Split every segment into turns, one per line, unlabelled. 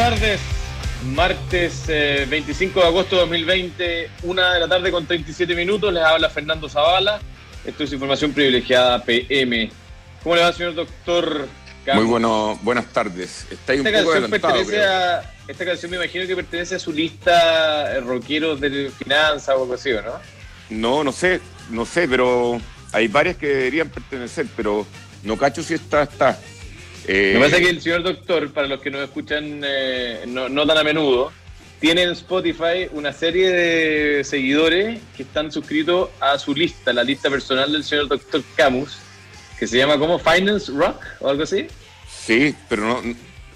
Buenas tardes. Martes 25 eh, de agosto de 2020, una de la tarde con 37 minutos. Les habla Fernando Zavala. Esto es información privilegiada PM. ¿Cómo le va, señor doctor?
Muy bueno, buenas tardes.
Está esta, un poco canción pertenece a, esta canción me imagino que pertenece a su lista eh, rockeros de finanzas o algo así, ¿no?
No, no sé, no sé, pero hay varias que deberían pertenecer, pero no cacho si esta está.
Eh, Me parece que el señor doctor, para los que nos escuchan eh, no, tan a menudo, tiene en Spotify una serie de seguidores que están suscritos a su lista, la lista personal del señor doctor Camus, que se llama como Finance Rock o algo así.
Sí, pero no,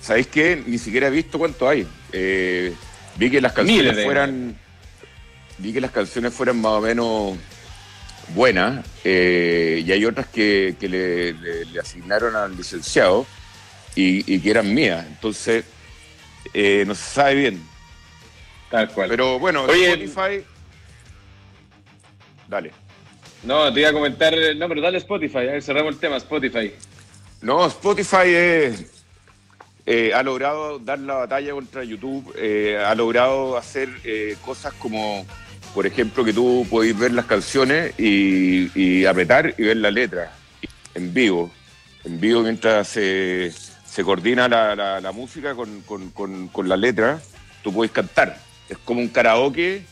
¿sabéis qué? Ni siquiera he visto cuánto hay. Eh, vi que las canciones fueran, vi que las canciones fueran más o menos buenas y hay otras que, le, asignaron al licenciado y, que eran mías. Entonces, eh, no se sabe bien.
Tal cual.
Pero bueno, Spotify. Dale.
No, te iba a comentar. No, pero dale Spotify. A ver, cerramos el tema, Spotify.
No, Spotify eh, ha logrado dar la batalla contra YouTube. Eh, ha logrado hacer cosas como, por ejemplo, que tú podés ver las canciones y, y apretar y ver la letra en vivo. En vivo mientras se se coordina la, la, música con, con, con, la letra, tú puedes cantar. Es como un karaoke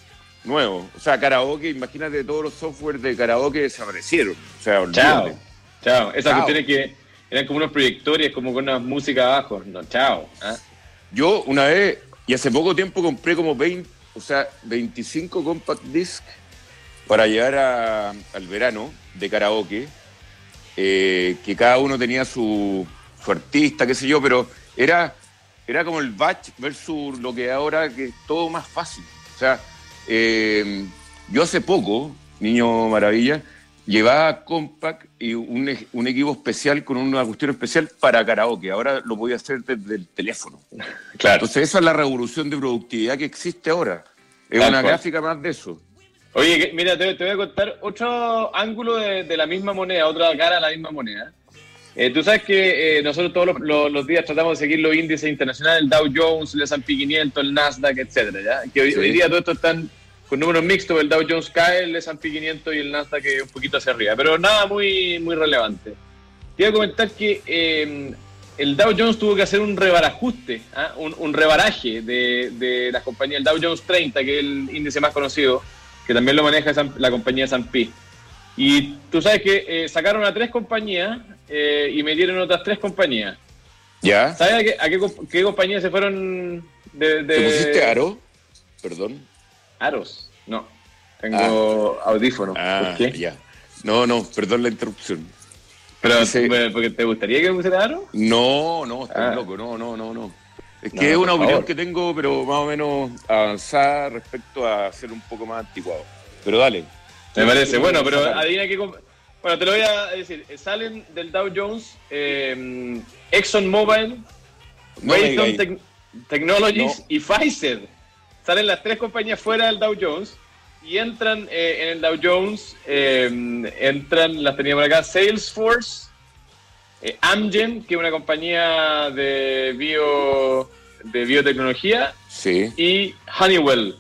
nuevo. O sea, karaoke, imagínate todos los software de karaoke desaparecieron. O sea,
Chao. Chao. Esas cuestiones que eran como unos proyectores, como con una música abajo. No, chao. ¿ah?
Yo una vez, y hace poco tiempo compré como 20, o sea, 25 compact disc para llevar al verano de karaoke, eh, que cada uno tenía su, su artista, qué sé yo, pero era, era como el batch versus lo que ahora que es todo más fácil. O sea, eh, yo hace poco, Niño Maravilla, llevaba Compact y un, equipo especial con una cuestión especial para karaoke. Ahora lo voy a hacer desde el teléfono. Claro. Entonces, esa es la revolución de productividad que existe ahora. Es una gráfica más de eso.
Oye, mira, te, voy a contar otro ángulo de, de, la misma moneda, otra cara de la misma moneda. Eh, tú sabes que eh, nosotros todos los, días tratamos de seguir los índices internacionales, el Dow Jones, el S&P 500, el Nasdaq, etcétera, Que hoy, día todo esto están con números mixtos, el Dow Jones cae, el S&P 500 y el Nasdaq un poquito hacia arriba, pero nada muy, muy relevante. Quiero comentar que eh, el Dow Jones tuvo que hacer un rebarajuste, ¿ah? un, rebaraje de, de las compañías, el Dow Jones 30, que es el índice más conocido, que también lo maneja la compañía S&P. Y tú sabes que sacaron a tres compañías eh, y me dieron otras tres compañías.
¿Ya?
¿Sabes a qué, compañías se fueron de,
¿Te pusiste Aro? Perdón.
Aros, no. Tengo ah. audífonos.
Ah, qué? ya. No, no, perdón la interrupción.
¿Pero porque te gustaría que me pusiera Aro?
No, no, estás ah. loco, no, no, no, no. Es que es una opinión que tengo, pero más o menos avanzada respecto a ser un poco más anticuado. Pero dale.
Me parece. Bueno, pero adivina qué bueno, te lo voy a decir. Salen del Dow Jones eh, ExxonMobil, Wayton Technologies y Pfizer. Salen las tres compañías fuera del Dow Jones y entran eh, en el Dow Jones, eh, entran, las teníamos acá, Salesforce, eh, Amgen, que es una compañía de bio de biotecnología,
sí.
y Honeywell,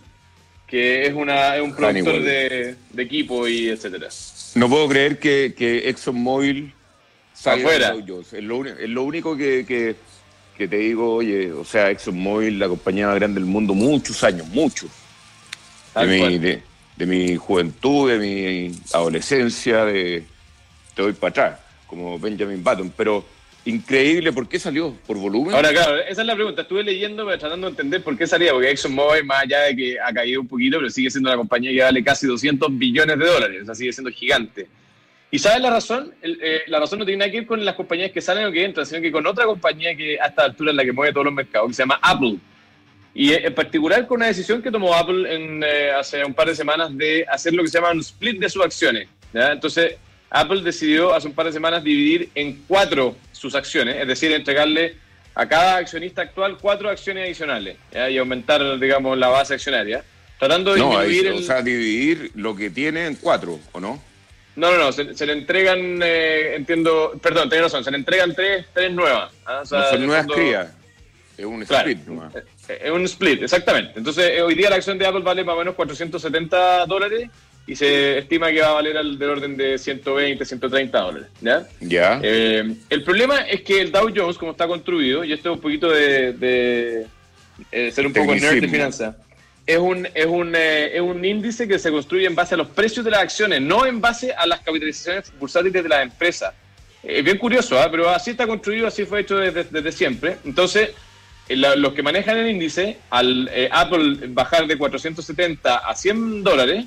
que es, una, es un productor de, de equipo y etcétera.
No puedo creer que, que ExxonMobil salga afuera. Es lo, es lo único que, que, te digo, oye, o sea, ExxonMobil, la compañía más grande del mundo, muchos años, muchos. De mi, de, mi, juventud, de mi adolescencia, de te doy para atrás, como Benjamin Button. Pero Increíble, ¿por qué salió? ¿Por volumen?
Ahora, claro, esa es la pregunta. Estuve leyendo, tratando de entender por qué salía, porque ExxonMobil, más allá de que ha caído un poquito, pero sigue siendo una compañía que vale casi 200 billones de dólares, o sea, sigue siendo gigante. ¿Y sabes la razón? Eh, la razón no tiene nada que ver con las compañías que salen o que entran, sino que con otra compañía que a esta altura es la que mueve todos los mercados, que se llama Apple. Y en particular con una decisión que tomó Apple en, eh, hace un par de semanas de hacer lo que se llama un split de sus acciones. Entonces, Apple decidió hace un par de semanas dividir en cuatro sus acciones, es decir, entregarle a cada accionista actual cuatro acciones adicionales y aumentar, digamos, la base accionaria, tratando de
dividir... O sea, dividir lo que tiene en cuatro, ¿o no?
No, no, no, se, le entregan, eh, entiendo, perdón, tenés razón, se le entregan tres, tres nuevas.
¿ah? O sea, son nuevas crías. Es un split
Es un split, exactamente. Entonces, hoy día la acción de Apple vale más o menos 470 dólares y se estima que va a valer del orden de 120, 130 dólares. ¿Ya? Eh, el problema es que el Dow Jones, como está construido, y esto es un poquito de, eh, ser un poco nerd de finanzas, es un, es, un, eh, es un índice que se construye en base a los precios de las acciones, no en base a las capitalizaciones bursátiles de las empresas. Es bien curioso, ¿ah? pero así está construido, así fue hecho desde, desde siempre. Entonces, los que manejan el índice, al Apple bajar de 470 a 100 dólares,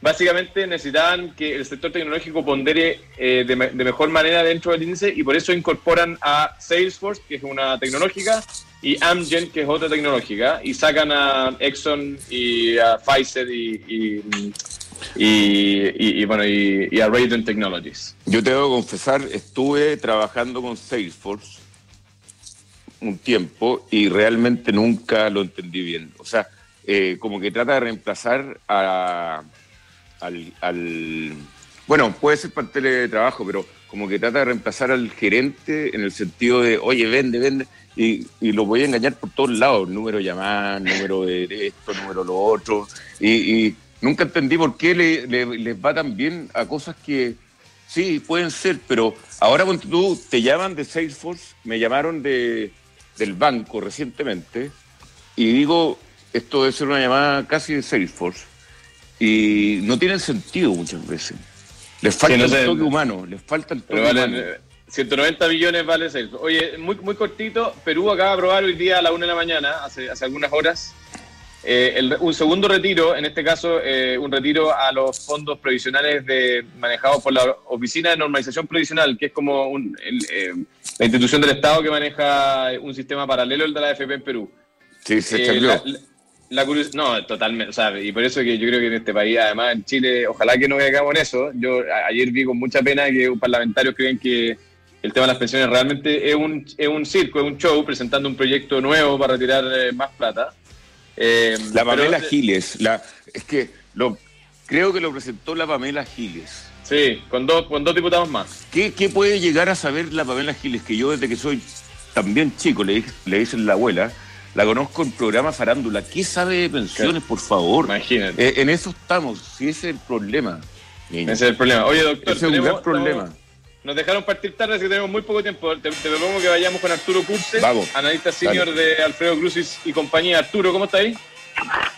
básicamente necesitaban que el sector tecnológico pondere eh, de, mejor manera dentro del índice y por eso incorporan a Salesforce, que es una tecnológica, y Amgen, que es otra tecnológica, y sacan a Exxon y a Pfizer y, y, bueno, y, a Raiden Technologies.
Yo te debo confesar, estuve trabajando con Salesforce un tiempo y realmente nunca lo entendí bien. O sea, eh, como que trata de reemplazar a al, bueno, puede ser para el teletrabajo, pero como que trata de reemplazar al gerente en el sentido de, oye, vende, vende, y, lo voy a engañar por todos lados, número de llamada, número de esto, número de lo otro, y, nunca entendí por qué le, les va tan bien a cosas que sí, pueden ser, pero ahora cuando tú te llaman de Salesforce, me llamaron de, del banco recientemente, y digo, esto debe ser una llamada casi de Salesforce y no tienen sentido muchas veces. Les falta el toque humano, les falta el toque humano.
190 millones vale seis. Oye, muy, muy cortito, Perú acaba de aprobar hoy día a la una de la mañana, hace, hace algunas horas, eh, un segundo retiro, en este caso un retiro a los fondos provisionales de, manejados por la Oficina de Normalización Provisional, que es como un, eh, la institución del Estado que maneja un sistema paralelo al de la AFP en Perú.
Sí, se eh,
la no, totalmente, o sea, y por eso que yo creo que en este país, además en Chile, ojalá que no caigamos en eso. Yo ayer vi con mucha pena que un parlamentario creen que el tema de las pensiones realmente es un, es un circo, es un show presentando un proyecto nuevo para retirar eh, más plata.
Eh, la Pamela Giles, la, es que lo, creo que lo presentó la Pamela Giles.
Sí, con dos, con dos diputados más.
¿Qué, ¿Qué puede llegar a saber la Pamela Giles? Que yo desde que soy también chico, le, le dicen la abuela, la conozco en programa Farándula. ¿Qué sabe de pensiones, por favor?
Imagínate.
Eh, en eso estamos, si ese es el problema.
Ese es el problema. Oye, doctor,
ese es un gran problema.
Nos dejaron partir tarde, así que tenemos muy poco tiempo. Te, propongo que vayamos con Arturo Curse,
Vamos,
analista senior de Alfredo Crucis y compañía. Arturo, ¿cómo está ahí?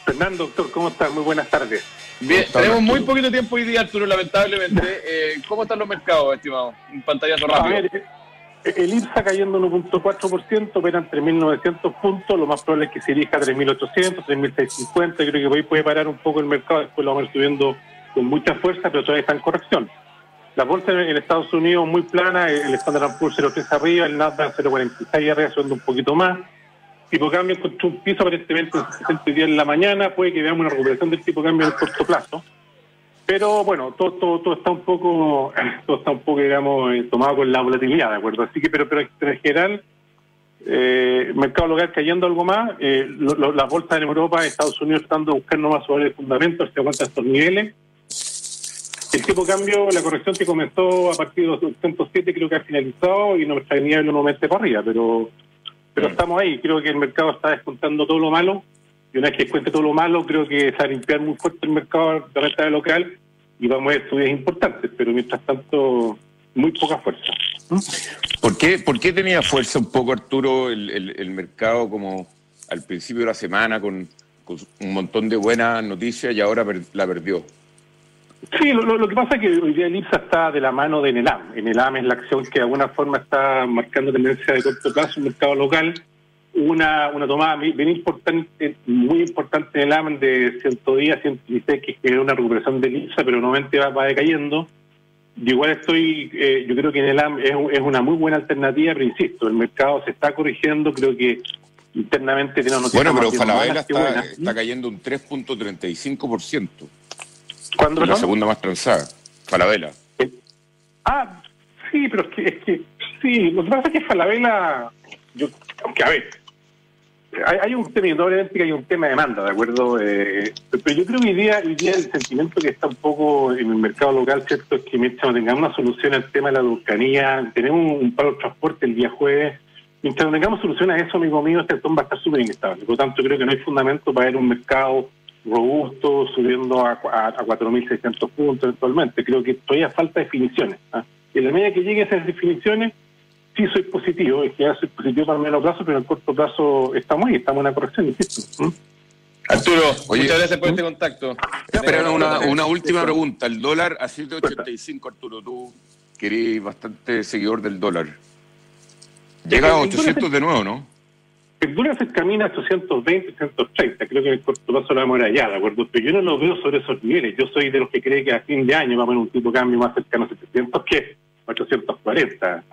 Fernando, doctor, ¿cómo estás? Muy buenas tardes.
Bien, tenemos muy poquito tiempo hoy día, Arturo, lamentablemente. Eh, ¿Cómo están los mercados, estimado? Un pantallazo rápido.
El IPSA cayendo 1.4%, operan 3.900 puntos, lo más probable es que se elija 3.800, 3.650, creo que hoy puede parar un poco el mercado, después lo vamos a ir subiendo con mucha fuerza, pero todavía está en corrección. La bolsa en Estados Unidos muy plana, el Standard Poor's 0.3 arriba, el Nasdaq 0.46 arriba, subiendo un poquito más. Tipo cambio encontró un piso aparentemente en 60 días en la mañana, puede que veamos una recuperación del tipo cambio en el corto plazo. Pero bueno, todo, todo, todo está un poco, todo está un poco, digamos, eh, tomado con la volatilidad, ¿de acuerdo? Así que, pero, pero en general, eh, mercado local cayendo algo más, eh, las bolsas en Europa, Estados Unidos estando buscando más sobre el fundamento, se aguanta estos niveles. El tipo de cambio, la corrección que comenzó a partir de los 207 creo que ha finalizado y nuestra nivel nuevamente para arriba, pero pero mm. estamos ahí, creo que el mercado está descontando todo lo malo y una vez que cuente todo lo malo, creo que se va a limpiar muy fuerte el mercado de renta local y vamos a ver subidas importantes, pero mientras tanto, muy poca fuerza.
¿Por qué, ¿Por qué tenía fuerza un poco, Arturo, el, el, mercado como al principio de la semana con, un montón de buenas noticias y ahora la perdió?
Sí, lo, lo, que pasa es que hoy día el IPSA está de la mano de Enelam. Enelam es la acción que de alguna forma está marcando tendencia de corto plazo en el mercado local una, una tomada bien importante, muy importante en el AMN de 110 116, que es una recuperación de ISA, pero nuevamente va, decayendo. Yo igual estoy, eh, yo creo que en el AM es, es, una muy buena alternativa, pero insisto, el mercado se está corrigiendo, creo que internamente tiene
una Bueno, pero Falabella está, está cayendo un 3.35%.
¿Cuándo?
La segunda más transada, Falabella.
Eh, ah, sí, pero es que, es que sí, lo que pasa es que Falabella, yo, aunque a ver, hay, un tema, indudablemente que hay un tema de demanda, ¿de acuerdo? Eh, pero yo creo que hoy día, el sentimiento que está un poco en el mercado local, ¿cierto? Es que mientras no tengamos una solución al tema de la Dulcanía, tenemos un, paro de transporte el día jueves, mientras no tengamos solución a eso, amigo mío, este va a estar súper inestable. Por lo tanto, creo que no hay fundamento para ver un mercado robusto subiendo a, a, 4.600 puntos eventualmente. Creo que todavía falta definiciones. ¿ah? Y en la medida que lleguen esas definiciones, sí soy positivo, es que ya soy positivo para el medio plazo, pero en el corto plazo estamos ahí, estamos en una corrección, insisto.
Arturo, muchas gracias por este contacto.
Pero una, una última pregunta. El dólar a 7.85, Arturo, tú que eres bastante seguidor del dólar. Llega a 800 de nuevo, ¿no?
El dólar se camina a 820, 830. Creo que en el corto plazo lo vamos a allá, ¿de acuerdo? Pero yo no lo veo sobre esos niveles. Yo soy de los que cree que a fin de año va a haber un tipo de cambio más cercano a 700 que 840.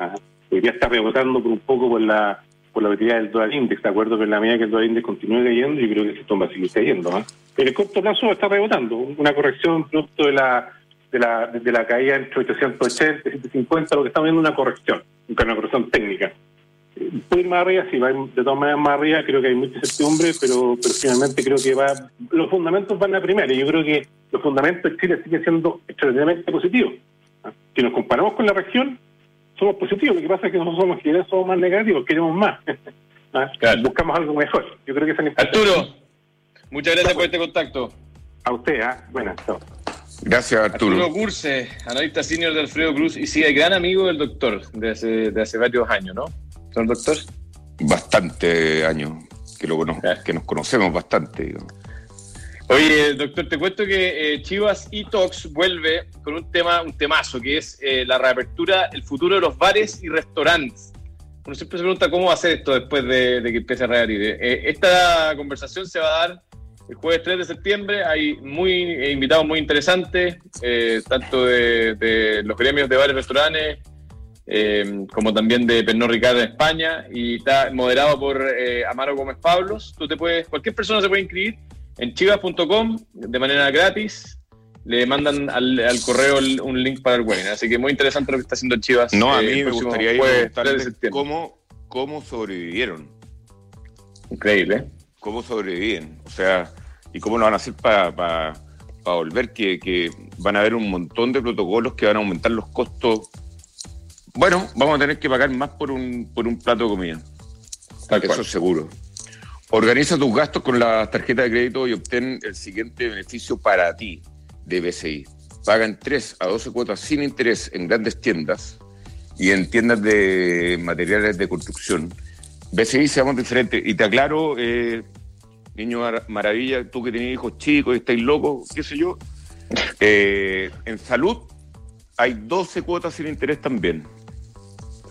Debería estar rebotando por un poco por la por la utilidad del dólar index, ¿de acuerdo? Que en la medida que el dólar index continúe cayendo, yo creo que esto va a seguir cayendo. ¿eh? En el corto plazo está rebotando. Una corrección producto de la de la, de la caída entre 880 y 750, lo que estamos viendo es una corrección, una corrección técnica. Puede ir más arriba, sí, va de todas maneras más arriba, creo que hay mucha incertidumbre, pero, pero finalmente creo que va, los fundamentos van a primera, y yo creo que los fundamentos de Chile siguen siendo extraordinariamente positivos. ¿ah? Si nos comparamos con la región, somos positivos, lo que pasa es que nosotros somos chilenos, somos más negativos, queremos más. ¿Ah? Buscamos algo mejor. Yo creo que esa
Arturo, muchas gracias por este contacto.
A usted, ¿ah? Buenas, chao.
Gracias, Arturo.
Arturo Curse, analista senior de Alfredo Cruz y sí, el gran amigo del doctor de hace, de hace varios años, ¿no? ¿Son doctor?
Bastante años que, lo que nos conocemos bastante.
Oye, doctor, te cuento que eh, Chivas Etox vuelve con un tema, un temazo, que es eh, la reapertura, el futuro de los bares y restaurantes. Uno siempre se pregunta cómo va a ser esto después de, que empiece a reabrir. Eh, esta conversación se va a dar el jueves 3 de septiembre hay muy eh, invitados muy interesantes, eh, tanto de, los gremios de bares y restaurantes, eh, como también de Pernod Ricard en España, y está moderado por Amaro Gómez Pablos. Tú te puedes, cualquier persona se puede inscribir en chivas.com de manera gratis. Le mandan al, correo un link para el webinar. Así que muy interesante lo que está haciendo Chivas.
No, a mí me gustaría ir a cómo, cómo sobrevivieron.
Increíble
cómo sobreviven, o sea, y cómo lo van a hacer para volver, que, van a haber un montón de protocolos que van a aumentar los costos. Bueno, vamos a tener que pagar más por un, por un plato de comida. Eso es seguro. Organiza tus gastos con la tarjeta de crédito y obtén el siguiente beneficio para ti de BCI. Pagan 3 a 12 cuotas sin interés en grandes tiendas y en tiendas de materiales de construcción. BCI seamos diferentes. Y te aclaro, eh, niño maravilla, tú que tenés hijos chicos y estáis locos, qué sé yo, eh, en salud hay 12 cuotas sin interés también.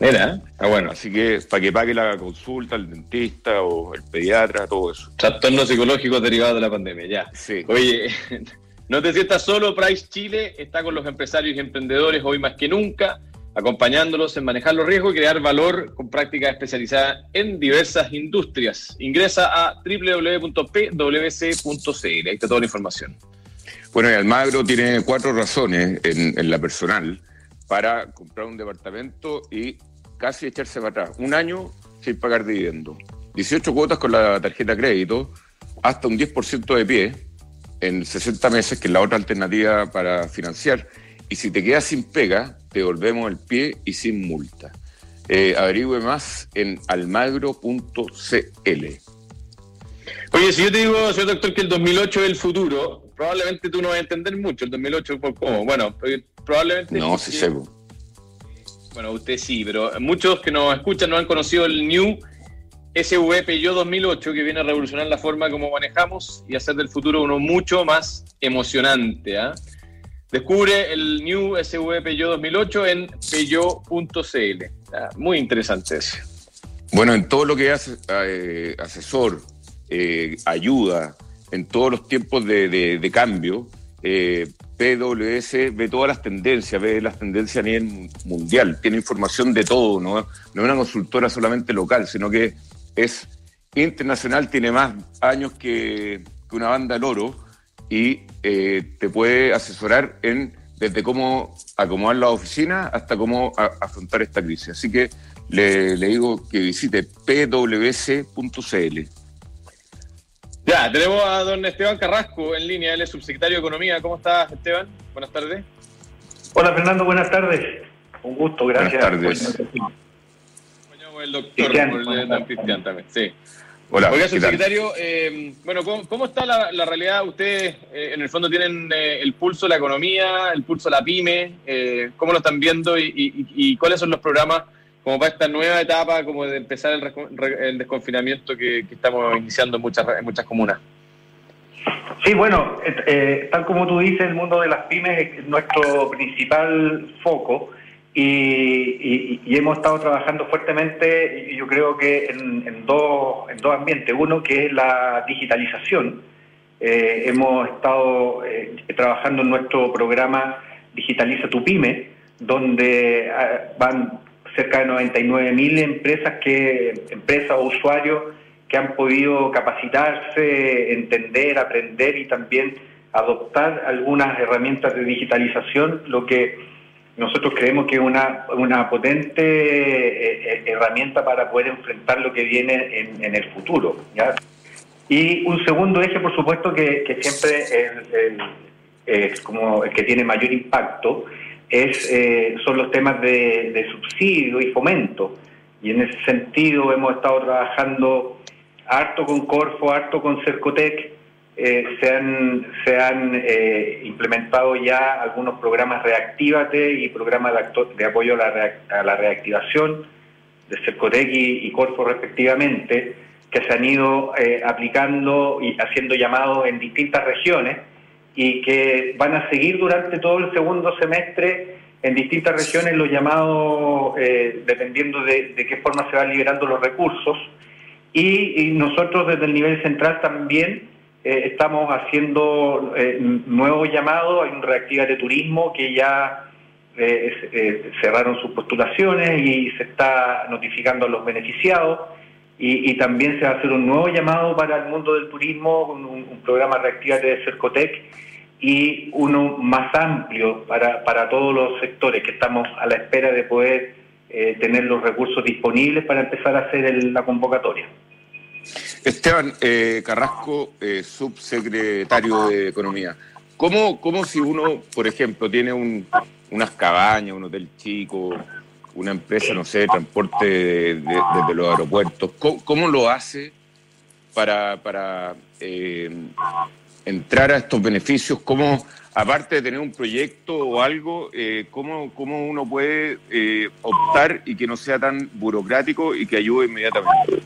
Mira, ah, bueno.
Así que para que pague la consulta, el dentista o el pediatra, todo eso.
Trastornos psicológicos derivados de la pandemia, ya.
Sí.
Oye, no te sientas solo, Price Chile está con los empresarios y emprendedores hoy más que nunca acompañándolos en manejar los riesgos y crear valor con prácticas especializadas en diversas industrias. Ingresa a www.pwc.cl, ahí está toda la información.
Bueno, y Almagro tiene cuatro razones en, la personal para comprar un departamento y casi echarse para atrás. Un año sin pagar dividendo. 18 cuotas con la tarjeta crédito, hasta un 10% de pie en 60 meses, que es la otra alternativa para financiar. Y si te quedas sin pega, te devolvemos el pie y sin multa. Eh, averigüe más en almagro.cl.
Oye, si yo te digo, señor doctor, que el 2008 es el futuro, probablemente tú no vas a entender mucho el 2008 por cómo. Bueno, probablemente...
No, sí sé.
Bueno, usted sí, pero muchos que nos escuchan no han conocido el New SVP Yo 2008, que viene a revolucionar la forma como manejamos y hacer del futuro uno mucho más emocionante. ¿ah? Descubre el New SV Peugeot 2008 en peugeot.cl. Ah, muy interesante eso.
Bueno, en todo lo que hace eh, asesor, eh, ayuda, en todos los tiempos de, cambio, eh, PWS ve todas las tendencias, ve las tendencias a nivel mundial, tiene información de todo, no, es una consultora solamente local, sino que es internacional, tiene más años que, una banda loro y eh, te puede asesorar en desde cómo acomodar la oficina hasta cómo afrontar esta crisis. Así que le, digo que visite pws.cl.
Ya, tenemos a don Esteban Carrasco en línea, él es subsecretario de Economía. ¿Cómo estás, Esteban? Buenas tardes.
Hola, Fernando, buenas tardes. Un gusto, gracias.
Buenas tardes.
el doctor, Cristian, también, sí. Hola, Oiga, secretario, eh, bueno, ¿cómo, está la, realidad? Ustedes, eh, en el fondo, tienen eh, el pulso de la economía, el pulso de la pyme. ¿Cómo lo están viendo y, cuáles son los programas como para esta nueva etapa, como de empezar el, desconfinamiento que, estamos iniciando en muchas, en muchas comunas?
Sí, bueno, tal como tú dices, el mundo de las pymes es nuestro principal foco y, hemos estado trabajando fuertemente, yo creo que en, dos, en dos ambientes. Uno que es la digitalización. Eh, hemos estado eh, trabajando en nuestro programa Digitaliza tu Pyme, donde van cerca de 99.000 empresas, que, empresas o usuarios que han podido capacitarse, entender, aprender y también adoptar algunas herramientas de digitalización, lo que nosotros creemos que es una, una potente eh, eh, herramienta para poder enfrentar lo que viene en, el futuro. Y un segundo eje, por supuesto, que, siempre es, como el que tiene mayor impacto, es, eh, son los temas de, subsidio y fomento. Y en ese sentido hemos estado trabajando harto con Corfo, harto con Cercotec, eh, se han, se han eh, implementado ya algunos programas Reactívate y programas de, apoyo a la, reactivación de Cercotec y, Corfo respectivamente, que se han ido eh, aplicando y haciendo llamados en distintas regiones y que van a seguir durante todo el segundo semestre en distintas regiones los llamados, dependiendo de, qué forma se van liberando los recursos. y nosotros desde el nivel central también eh, estamos haciendo eh, nuevos llamados, hay un reactiva de turismo que ya eh, cerraron sus postulaciones y se está notificando a los beneficiados y, también se va a hacer un nuevo llamado para el mundo del turismo, un, un programa reactiva de Cercotec y uno más amplio para, para todos los sectores que estamos a la espera de poder tener los recursos disponibles para empezar a hacer la convocatoria.
Esteban eh, Carrasco, eh, subsecretario de Economía. ¿Cómo, ¿Cómo, si uno, por ejemplo, tiene un, unas cabañas, un hotel chico, una empresa, no sé, de transporte desde los aeropuertos, ¿cómo, lo hace para, para eh, entrar a estos beneficios? ¿Cómo, aparte de tener un proyecto o algo, cómo, cómo uno puede optar y que no sea tan burocrático y que ayude inmediatamente?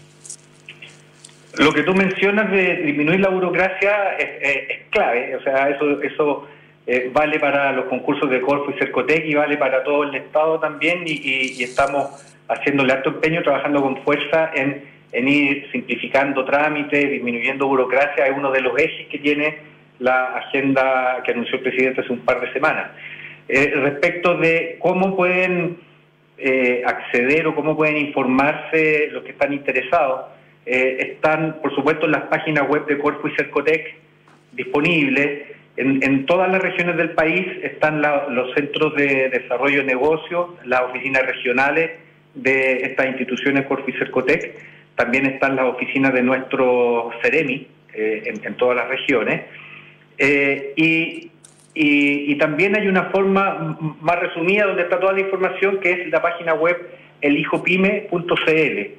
Lo que tú mencionas de disminuir la burocracia es, clave, o sea, eso, eso eh, vale para los concursos de Corfo y Cercotec y vale para todo el Estado también y, estamos haciéndole alto empeño, trabajando con fuerza en, ir simplificando trámites, disminuyendo burocracia, es uno de los ejes que tiene la agenda que anunció el presidente hace un par de semanas. Eh, respecto de cómo pueden eh, acceder o cómo pueden informarse los que están interesados, eh, están, por supuesto, en las páginas web de Corfo y Cercotec disponibles. En, todas las regiones del país están los centros de desarrollo de negocios, las oficinas regionales de estas instituciones Corfo y Cercotec. También están las oficinas de nuestro CEREMI eh, en, todas las regiones. Eh, y, también hay una forma más resumida donde está toda la información, que es la página web elijopyme.cl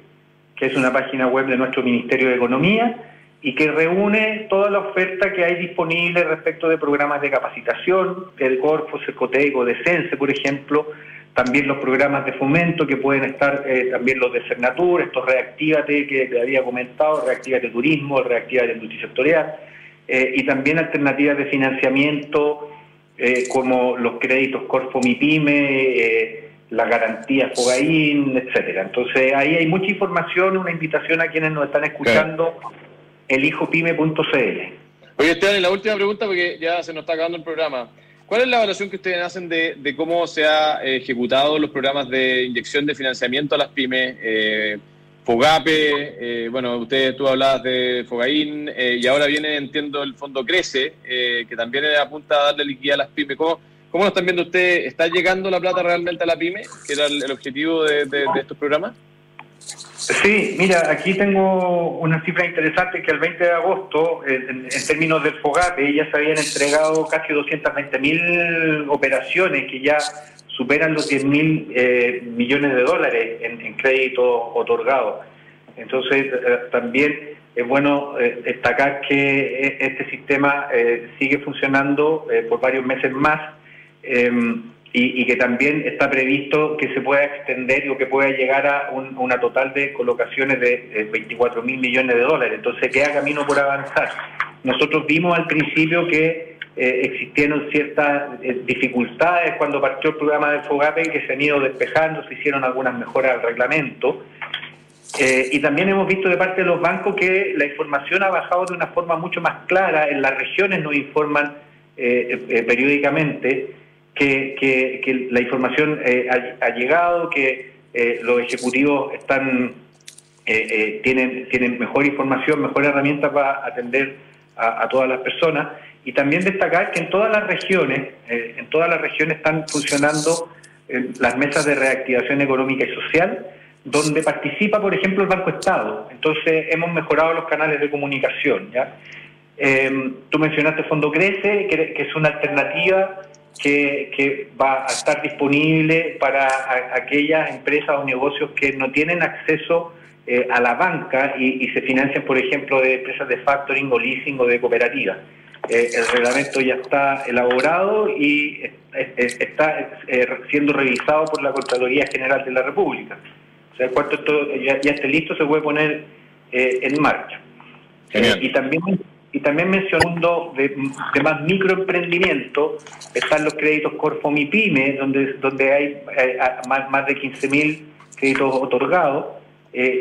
que es una página web de nuestro Ministerio de Economía y que reúne toda la oferta que hay disponible respecto de programas de capacitación, del Corfo, de CENSE, por ejemplo, también los programas de fomento que pueden estar, eh, también los de Cernatur, estos Reactívate que te había comentado, Reactívate Turismo, Reactívate Multisectorial, eh, y también alternativas de financiamiento eh, como los créditos Corfo MIPYME, la garantía Fogaín, etcétera. Entonces ahí hay mucha información, una invitación a quienes nos están escuchando, elijopyme.cl.
Oye, Esteban, y la última pregunta, porque ya se nos está acabando el programa. ¿Cuál es la evaluación que ustedes hacen de, cómo se han eh, ejecutado los programas de inyección de financiamiento a las pymes? Eh, Fogape, eh, bueno, ustedes tú hablabas de Fogaín, y ahora viene, entiendo, el fondo Crece, que también apunta a darle liquidez a las pymes. ¿Cómo, ¿Cómo lo están viendo ustedes? ¿Está llegando la plata realmente a la pyme, que era el, objetivo de, estos programas?
Sí, mira, aquí tengo una cifra interesante que el 20 de agosto, en, términos del FOGAPE, ya se habían entregado casi 220 mil operaciones que ya superan los 10 mil eh, millones de dólares en, crédito otorgado. Entonces, eh, también es bueno destacar que este sistema sigue funcionando por varios meses más em, y, que también está previsto que se pueda extender o que pueda llegar a una total de colocaciones de 24 mil millones de dólares. Entonces, queda camino por avanzar. Nosotros vimos al principio que eh, existieron ciertas eh, dificultades cuando partió el programa de FOGAPE que se han ido despejando, se hicieron algunas mejoras al reglamento. Eh, y también hemos visto de parte de los bancos que la información ha bajado de una forma mucho más clara. En las regiones nos informan periódicamente que, la información ha, llegado, que los ejecutivos están tienen, tienen mejor información, mejor herramientas para atender a todas las personas. Y también destacar que en todas las regiones, eh, en todas las regiones están funcionando eh, las mesas de reactivación económica y social, donde participa, por ejemplo, el Banco Estado. Entonces, hemos mejorado los canales de comunicación. ¿ya? Tú mencionaste Fondo Crece, que, es una alternativa que, va a estar disponible para aquellas empresas o negocios que no tienen acceso eh, a la banca y, y, se financian, por ejemplo, de empresas de factoring o leasing o de cooperativas. Eh, el reglamento ya está elaborado y está eh, siendo revisado por la Contraloría General de la República. O sea, cuanto esto ya, esté listo, se puede poner eh, en marcha. y también y también mencionando de, de, más microemprendimiento, están los créditos Corfo-MIPYME, donde, donde hay más, más de 15.000 créditos otorgados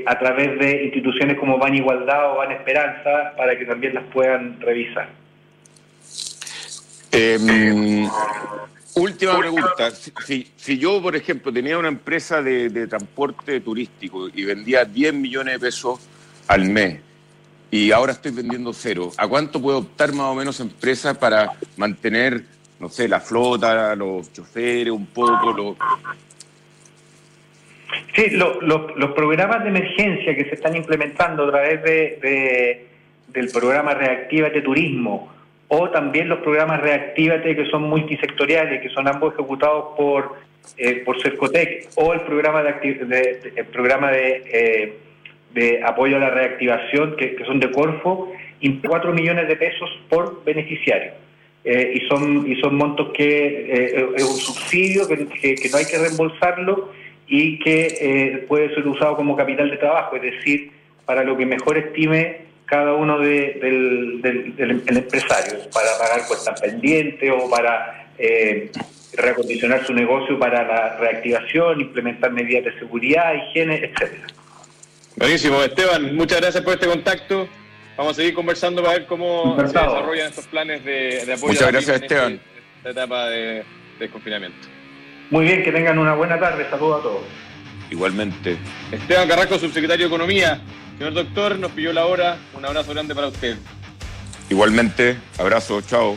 a través de instituciones como Ban Igualdad o Ban Esperanza, para que también las puedan revisar.
Em, última pregunta. Si, yo, por ejemplo, tenía una empresa de, transporte turístico y vendía 10 millones de pesos al mes y ahora estoy vendiendo cero, ¿a cuánto puedo optar más o menos empresa para mantener, no sé, la flota, los choferes, un poco? Lo...
Sí, los programas de emergencia que se están implementando a través de, del programa Reactiva de Turismo, o también los programas Reactívate que son multisectoriales, que son ambos ejecutados por, eh, por Cercotec, o el programa de, el programa de, eh, de apoyo a la reactivación, que, son de Corfo, y 4 millones de pesos por beneficiario. Eh, y son y son montos que es un subsidio que, no hay que reembolsarlo y que puede ser usado como capital de trabajo, es decir, para lo que mejor estime cada uno del, empresario para pagar cuestas pendientes o para eh, reacondicionar su negocio para la reactivación, implementar medidas de seguridad, higiene, etcétera.
Buenísimo, Esteban, muchas gracias por este contacto. Vamos a seguir conversando para ver cómo se desarrollan estos planes de, apoyo.
Muchas gracias, este- Esteban.
esta etapa de, de confinamiento.
Muy bien, que tengan una buena tarde. Saludos a todos.
Igualmente.
Esteban Carrasco, subsecretario de Economía. Señor doctor, nos pilló la hora. Un abrazo grande para usted.
Igualmente, abrazo, chao.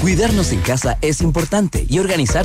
Cuidarnos en casa es importante y organizar